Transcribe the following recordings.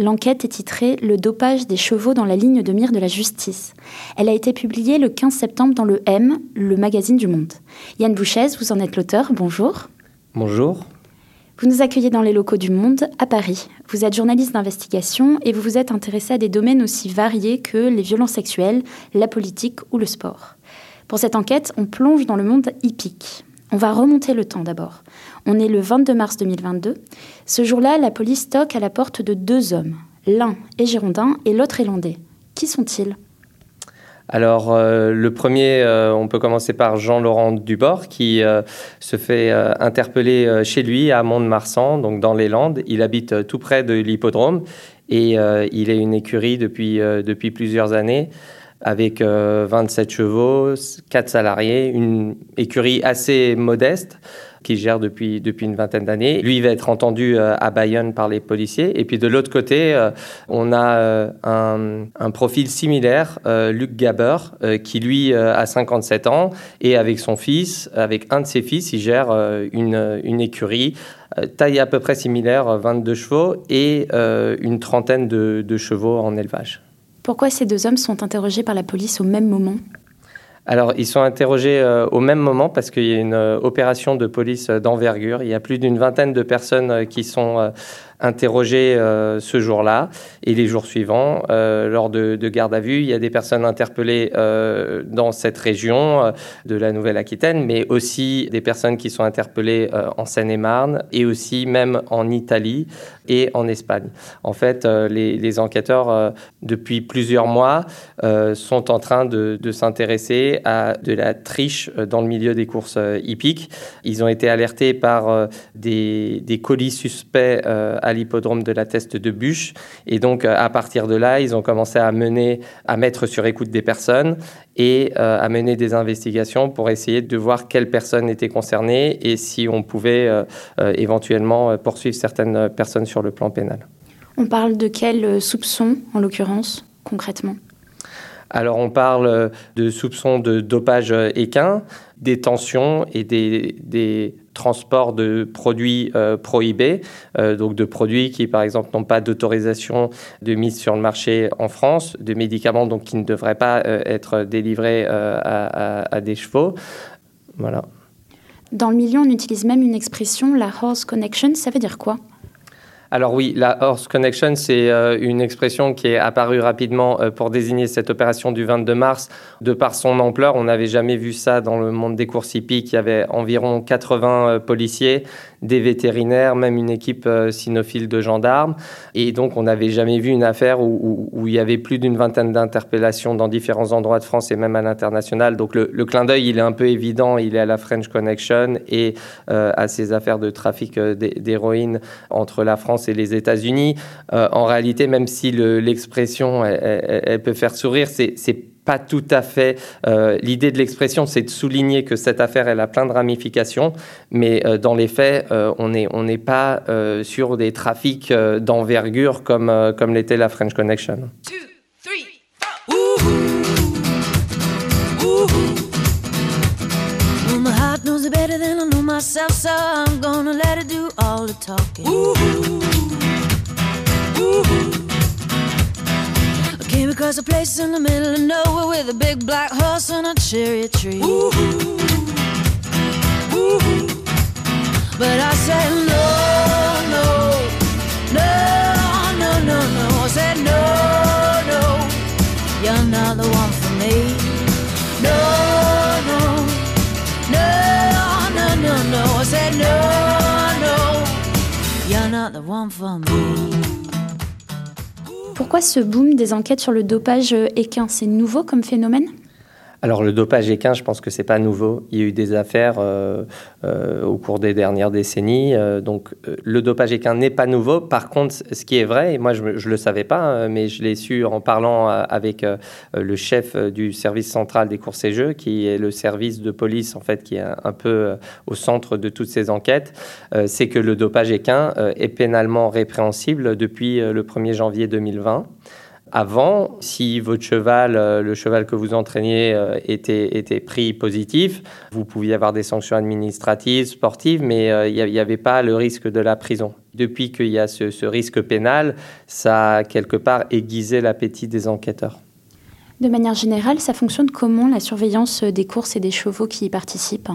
L'enquête est titrée Le dopage des chevaux dans la ligne de mire de la justice. Elle a été publiée le 15 septembre dans le M, le magazine du Monde. Yann Bouchez, vous en êtes l'auteur. Bonjour. Bonjour. Vous nous accueillez dans les locaux du Monde à Paris. Vous êtes journaliste d'investigation et vous vous êtes intéressé à des domaines aussi variés que les violences sexuelles, la politique ou le sport. Pour cette enquête, on plonge dans le monde hippique. On va remonter le temps d'abord. On est le 22 mars 2022. Ce jour-là, la police toque à la porte de deux hommes. L'un est girondin et l'autre est landais. Qui sont-ils? Alors, euh, le premier, euh, on peut commencer par Jean-Laurent Dubord, qui euh, se fait interpeller chez lui à Mont-de-Marsan, donc dans les Landes. Il habite tout près de l'hippodrome et il est une écurie depuis, depuis plusieurs années avec 27 chevaux, 4 salariés, une écurie assez modeste qui gère depuis, depuis une vingtaine d'années. Lui, il va être entendu euh, à Bayonne par les policiers. Et puis de l'autre côté, euh, on a euh, un, profil similaire, Luc Gaber, qui lui a 57 ans et avec son fils, avec un de ses fils, il gère une, une écurie taille à peu près similaire, 22 chevaux et une trentaine de chevaux en élevage. Pourquoi ces deux hommes sont interrogés par la police au même moment alors, ils sont interrogés euh, au même moment parce qu'il y a une euh, opération de police euh, d'envergure. Il y a plus d'une vingtaine de personnes qui sont interrogés euh, ce jour-là et les jours suivants euh, lors de, de, garde à vue. Il y a des personnes interpellées euh, dans cette région de la Nouvelle-Aquitaine, mais aussi des personnes qui sont interpellées en Seine-et-Marne et aussi même en Italie et en Espagne. En fait, les, enquêteurs, depuis plusieurs mois, sont en train de, s'intéresser à de la triche dans le milieu des courses hippiques. Ils ont été alertés par des, colis suspects l'hippodrome de la Teste de Bûche. Et donc, euh, à partir de là, ils ont commencé à mener, à mettre sur écoute des personnes et euh, à mener des investigations pour essayer de voir quelles personnes étaient concernées et si on pouvait euh, éventuellement poursuivre certaines personnes sur le plan pénal. On parle de quels soupçons, en l'occurrence, concrètement? Alors on parle de soupçons de dopage équin, des tensions et des, des transports de produits euh, prohibés, euh, donc de produits qui par exemple n'ont pas d'autorisation de mise sur le marché en France, de médicaments donc qui ne devraient pas euh, être délivrés à, à, des chevaux. Voilà. Dans le milieu, on utilise même une expression, la horse connection. Ça veut dire quoi? Alors oui, la Horse Connection, c'est euh, une expression qui est apparue rapidement euh, pour désigner cette opération du 22 mars. De par son ampleur, on n'avait jamais vu ça dans le monde des courses hippiques. Il y avait environ 80 euh, policiers, des vétérinaires, même une équipe cynophile de gendarmes. Et donc, on n'avait jamais vu une affaire où, il y avait plus d'une vingtaine d'interpellations dans différents endroits de France et même à l'international. Donc, le, le, clin d'œil, il est un peu évident. Il est à la French Connection et à ces affaires de trafic d'héroïne entre la France et les États-Unis. Euh, en réalité, même si l'expression elle, peut faire sourire, c'est pas tout à fait euh, l'idée de l'expression, c'est de souligner que cette affaire elle a plein de ramifications, mais euh, dans les faits, on n'est pas sur des trafics d'envergure comme l'était la French Connection. I'm gonna let it do all the talking. Ooh, ooh. I came across a place in the middle of nowhere with a big black horse and a cherry tree. Ooh, Pourquoi ce boom des enquêtes sur le dopage équin? C'est nouveau comme phénomène? Alors le dopage équin, je pense que c'est pas nouveau. Il y a eu des affaires euh, euh, au cours des dernières décennies. Euh, donc le dopage équin n'est pas nouveau. Par contre, ce qui est vrai, et moi je ne le savais pas, hein, mais je l'ai su en parlant avec le chef du service central des courses et jeux, qui est le service de police en fait qui est un peu au centre de toutes ces enquêtes, c'est que le dopage équin est pénalement répréhensible depuis le 1er janvier 2020. Avant, si votre cheval, euh, le cheval que vous entraîniez, euh, était, était pris positif, vous pouviez avoir des sanctions administratives, sportives, mais euh, il n'y avait pas le risque de la prison. Depuis qu'il y a ce, ce, risque pénal, ça a quelque part aiguisé l'appétit des enquêteurs. De manière générale, ça fonctionne comment la surveillance des courses et des chevaux qui y participent?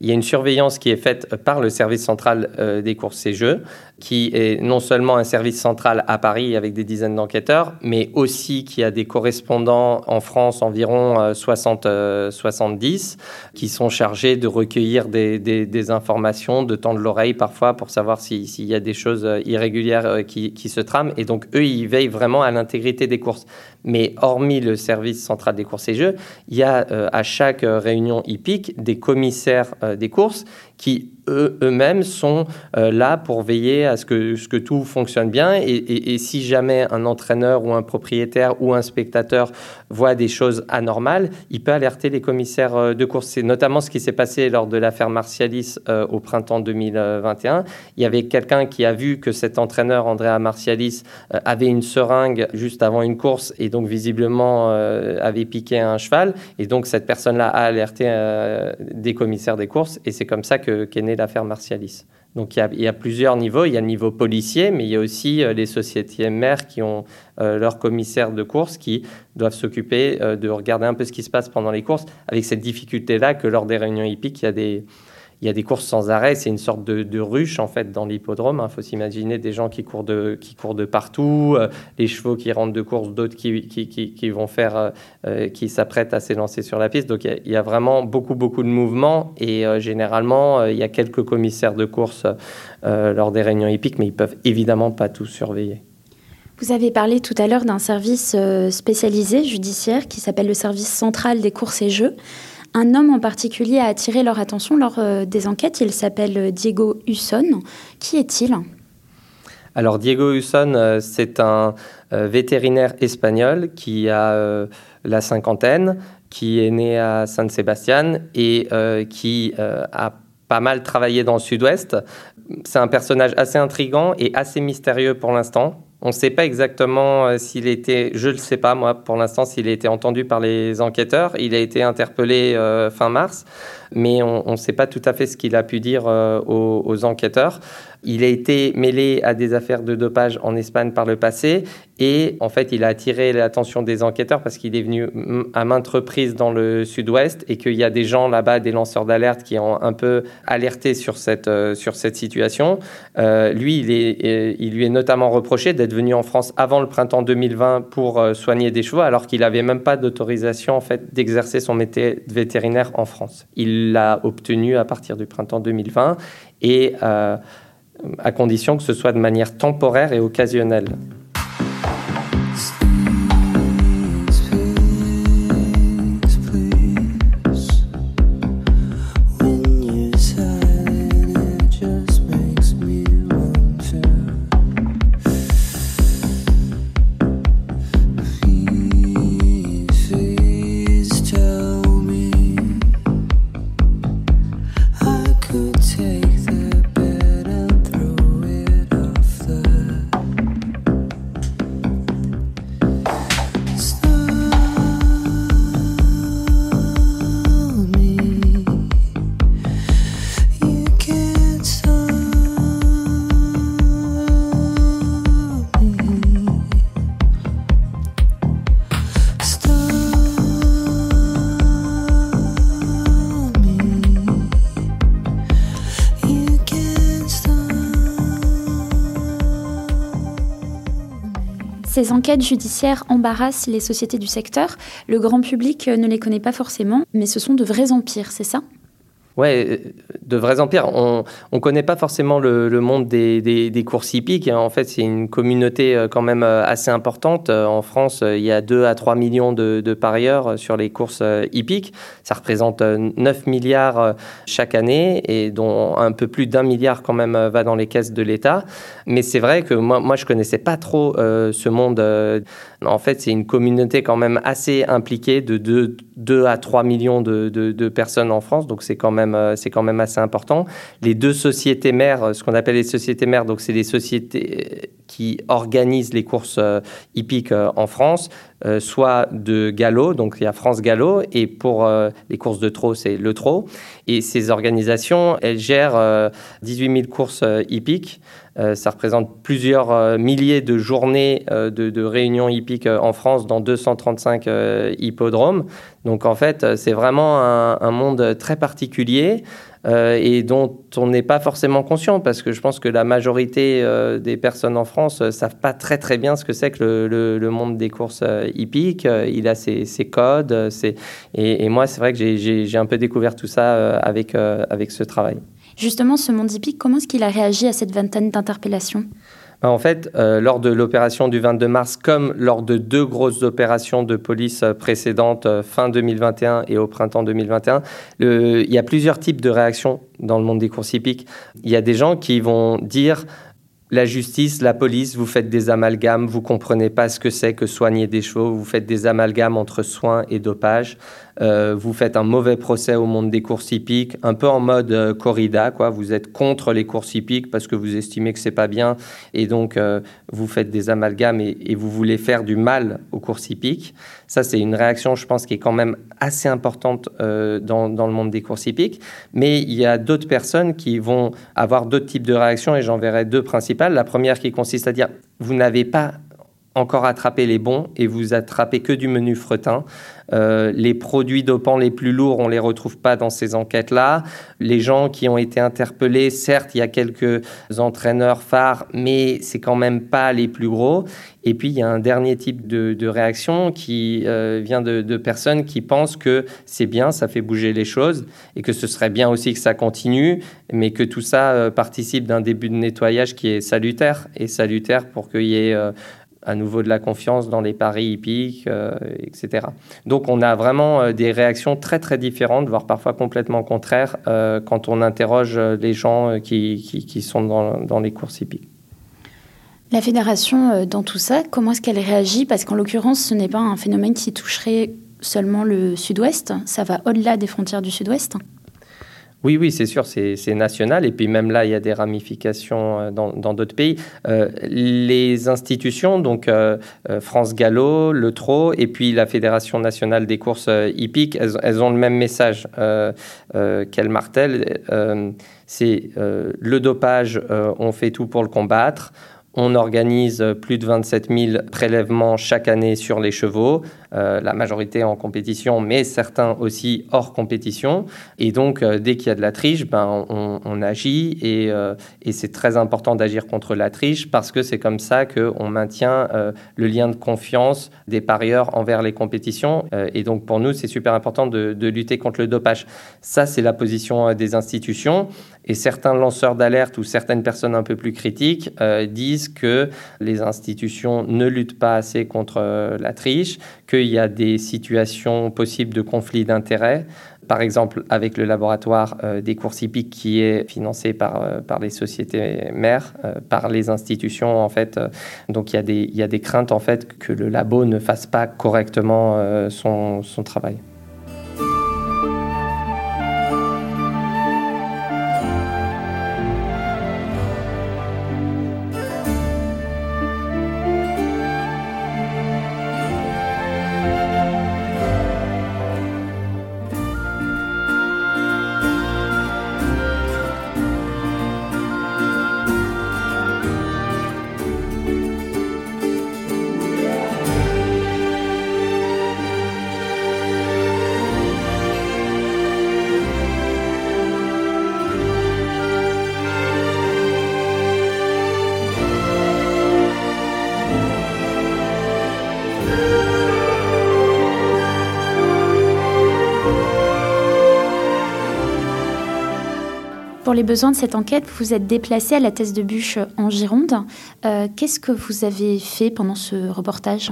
Il y a une surveillance qui est faite par le service central des courses et jeux qui est non seulement un service central à Paris avec des dizaines d'enquêteurs, mais aussi qui a des correspondants en France, environ 60, euh, 70, euh, qui sont chargés de recueillir des, informations, de tendre l'oreille parfois pour savoir s'il y a des choses euh, irrégulières qui, qui, se trament. Et donc, eux, ils veillent vraiment à l'intégrité des courses. Mais hormis le service central des courses et jeux, il y a à chaque réunion hippique des commissaires des courses qui eux-mêmes sont euh, là pour veiller à ce que, que tout fonctionne bien. Et, si jamais un entraîneur ou un propriétaire ou un spectateur voit des choses anormales, il peut alerter les commissaires euh, de course. C'est notamment ce qui s'est passé lors de l'affaire Martialis euh, au printemps 2021. Il y avait quelqu'un qui a vu que cet entraîneur, Andrea Martialis, avait une seringue juste avant une course et donc visiblement avait piqué un cheval. Et donc cette personne-là a alerté des commissaires des courses et c'est comme ça qu'est née l'affaire Martialis. Donc il y, a, plusieurs niveaux. Il y a le niveau policier, mais il y a aussi euh, les sociétés mères qui ont euh, leurs commissaires de course qui doivent s'occuper euh, de regarder un peu ce qui se passe pendant les courses, avec cette difficulté-là que lors des réunions hippiques, il y a des, il y a des courses sans arrêt. C'est une sorte de, ruche en fait dans l'hippodrome. Il hein. faut s'imaginer des gens qui courent de, qui courent de partout, euh, les chevaux qui rentrent de course, d'autres qui, qui, qui, vont faire, euh, euh, qui s'apprêtent à s'élancer sur la piste. Donc il y, a, vraiment beaucoup beaucoup de mouvements et généralement il y a quelques commissaires de course lors des réunions hippiques, mais ils peuvent évidemment pas tous surveiller. Vous avez parlé tout à l'heure d'un service spécialisé judiciaire qui s'appelle le service central des courses et jeux. Un homme en particulier a attiré leur attention lors euh, des enquêtes. Il s'appelle Diego Husson. Qui est-il? Alors Diego Husson, euh, c'est un euh, vétérinaire espagnol qui a la cinquantaine, qui est né à San Sebastian et qui a pas mal travaillé dans le sud-ouest. C'est un personnage assez intrigant et assez mystérieux pour l'instant. On ne sait pas exactement euh, s'il était, je ne le sais pas moi pour l'instant, s'il a été entendu par les enquêteurs. Il a été interpellé euh, fin mars, mais on ne sait pas tout à fait ce qu'il a pu dire euh, aux, enquêteurs. Il a été mêlé à des affaires de dopage en Espagne par le passé et en fait il a attiré l'attention des enquêteurs parce qu'il est venu à maintes reprises dans le sud-ouest et qu'il y a des gens là-bas, des lanceurs d'alerte qui ont un peu alerté sur cette, sur cette situation. lui, il, est, il lui est notamment reproché d'être venu en France avant le printemps 2020 pour euh, soigner des chevaux, alors qu'il n'avait même pas d'autorisation en fait d'exercer son métier de vétérinaire en France. Il l'a obtenu à partir du printemps 2020 et euh, à condition que ce soit de manière temporaire et occasionnelle. Ces enquêtes judiciaires embarrassent les sociétés du secteur. Le grand public ne les connaît pas forcément, mais ce sont de vrais empires, c'est ça? Ouais, de vrais empires. On ne connaît pas forcément le, le monde des, des, courses hippiques. En fait, c'est une communauté euh, quand même euh, assez importante. Euh, en France, il y a 2 à 3 millions de, de parieurs sur les courses hippiques. Ça représente 9 milliards chaque année et dont un peu plus d'un milliard quand même va dans les caisses de l'État. Mais c'est vrai que moi, moi je connaissais pas trop euh, ce monde. En fait, c'est une communauté quand même assez impliquée de 2, 2 à 3 millions de, personnes en France. Donc, c'est quand même euh, quand même assez important. Les deux sociétés mères, euh, ce qu'on appelle les sociétés mères, donc c'est les sociétés qui organisent les courses hippiques en France, soit de galop, donc il y a France Gallo, et pour les courses de trot, c'est le trot. Et ces organisations, elles gèrent 18 000 courses hippiques. ça représente plusieurs milliers de journées de, réunions hippiques en France dans 235 hippodromes. Donc en fait, c'est vraiment un, monde très particulier euh, et dont on n'est pas forcément conscient parce que je pense que la majorité euh, des personnes en France ne savent pas très très bien ce que c'est que le, monde des courses euh, hippiques. il a ses, codes. Ses... Et, et, moi, c'est vrai que j'ai un peu découvert tout ça avec, avec ce travail. Justement, ce monde hippique, comment est-ce qu'il a réagi à cette vingtaine d'interpellations? En fait, euh, lors de l'opération du 22 mars, comme lors de deux grosses opérations de police précédentes, euh, fin 2021 et au printemps 2021, le, il y a plusieurs types de réactions dans le monde des courses hippiques. Il y a des gens qui vont dire la justice, la police, vous faites des amalgames, vous comprenez pas ce que c'est que soigner des chevaux, vous faites des amalgames entre soins et dopage, euh, vous faites un mauvais procès au monde des courses hippiques, un peu en mode euh, corrida, quoi. Vous êtes contre les courses hippiques parce que vous estimez que c'est pas bien et donc euh, vous faites des amalgames et, vous voulez faire du mal aux courses hippiques. Ça, c'est une réaction, je pense, qui est quand même assez importante dans, dans, le monde des courses hippiques. Mais il y a d'autres personnes qui vont avoir d'autres types de réactions et j'en verrai deux principales. La première qui consiste à dire vous n'avez pas encore attrapé les bons et vous attrapez que du menu fretin. Euh, les produits dopants les plus lourds, on les retrouve pas dans ces enquêtes-là. Les gens qui ont été interpellés, certes, il y a quelques entraîneurs phares, mais c'est quand même pas les plus gros. Et puis, il y a un dernier type de, réaction qui euh, vient de, personnes qui pensent que c'est bien, ça fait bouger les choses, et que ce serait bien aussi que ça continue, mais que tout ça euh, participe d'un début de nettoyage qui est salutaire, et salutaire pour qu'il y ait à nouveau de la confiance dans les paris hippiques, euh, etc. Donc on a vraiment euh, des réactions très très différentes, voire parfois complètement contraires, euh, quand on interroge les gens qui, qui, sont dans, dans, les courses hippiques. La fédération, dans tout ça, comment est-ce qu'elle réagit? Parce qu'en l'occurrence, ce n'est pas un phénomène qui toucherait seulement le sud-ouest, ça va au-delà des frontières du sud-ouest oui, oui, c'est sûr, c'est national. Et puis même là, il y a des ramifications dans d'autres pays. Euh, les institutions, donc euh, France Gallo, le TRO, et puis la Fédération nationale des courses hippiques, elles, elles ont le même message euh, qu'elles martèlent. c'est le dopage, on fait tout pour le combattre. On organise plus de 27 000 prélèvements chaque année sur les chevaux, euh, la majorité en compétition, mais certains aussi hors compétition. Et donc, euh, dès qu'il y a de la triche, ben, on, agit et, euh, et c'est très important d'agir contre la triche parce que c'est comme ça qu'on maintient le lien de confiance des parieurs envers les compétitions. Et donc, pour nous, c'est super important de, de, lutter contre le dopage. Ça, c'est la position des institutions. Et certains lanceurs d'alerte ou certaines personnes un peu plus critiques disent que les institutions ne luttent pas assez contre la triche, qu'il y a des situations possibles de conflit d'intérêts, par exemple avec le laboratoire euh, des courses hippiques qui est financé par, euh, par les sociétés mères, euh, par les institutions en fait. donc il y, a des, y a des craintes en fait que le labo ne fasse pas correctement son, son travail. Les besoins de cette enquête, vous êtes déplacé à la thèse de bûche en Gironde. Euh, Qu'est-ce que vous avez fait pendant ce reportage?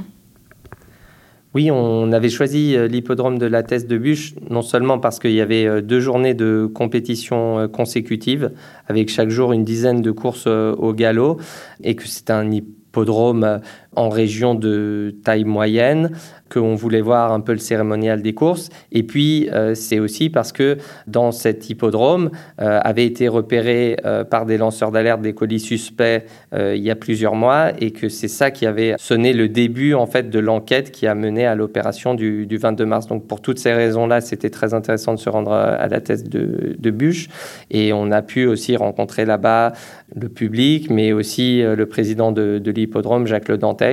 Oui, on avait choisi euh, l'hippodrome de la thèse de Bûche, non seulement parce qu'il y avait euh, deux journées de compétition euh, consécutives, avec chaque jour une dizaine de courses euh, au galop, et que c'est un hippodrome euh, en région de taille moyenne, qu'on voulait voir un peu le cérémonial des courses. Et puis, euh, c'est aussi parce que dans cet hippodrome euh, avait été repéré euh, par des lanceurs d'alerte des colis suspects euh, il y a plusieurs mois et que c'est ça qui avait sonné le début en fait de l'enquête qui a mené à l'opération du, du 22 mars. Donc, pour toutes ces raisons-là, c'était très intéressant de se rendre à la thèse de, de Bûche et on a pu aussi rencontrer là-bas le public, mais aussi le président de, de l'hippodrome, Jacques Le Dantec,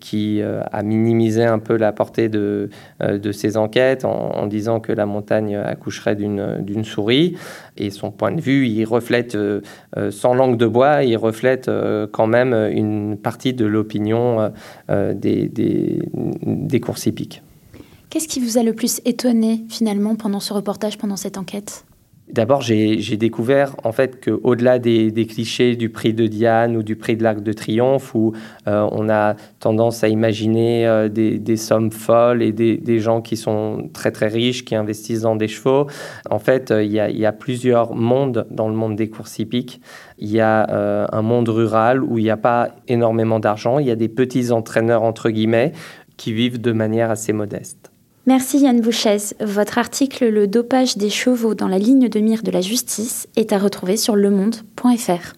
qui euh, a minimisé un peu la portée de, euh, de ces enquêtes en, disant que la montagne accoucherait d'une souris. Et son point de vue, il reflète, euh, euh, sans langue de bois, il reflète euh, quand même une partie de l'opinion euh, euh, des, des, des courses hippiques. Qu'est-ce qui vous a le plus étonné finalement pendant ce reportage, pendant cette enquête? D'abord, j'ai découvert en fait qu'au-delà des, des clichés du prix de Diane ou du prix de l'Arc de Triomphe, où euh, on a tendance à imaginer euh, des, sommes folles et des, gens qui sont très très riches, qui investissent dans des chevaux, en fait, euh, il y, a, plusieurs mondes dans le monde des courses hippiques. Il y a un monde rural où il n'y a pas énormément d'argent, il y a des petits entraîneurs entre guillemets qui vivent de manière assez modeste. Merci Yann Bouchez. Votre article Le dopage des chevaux dans la ligne de mire de la justice est à retrouver sur lemonde.fr.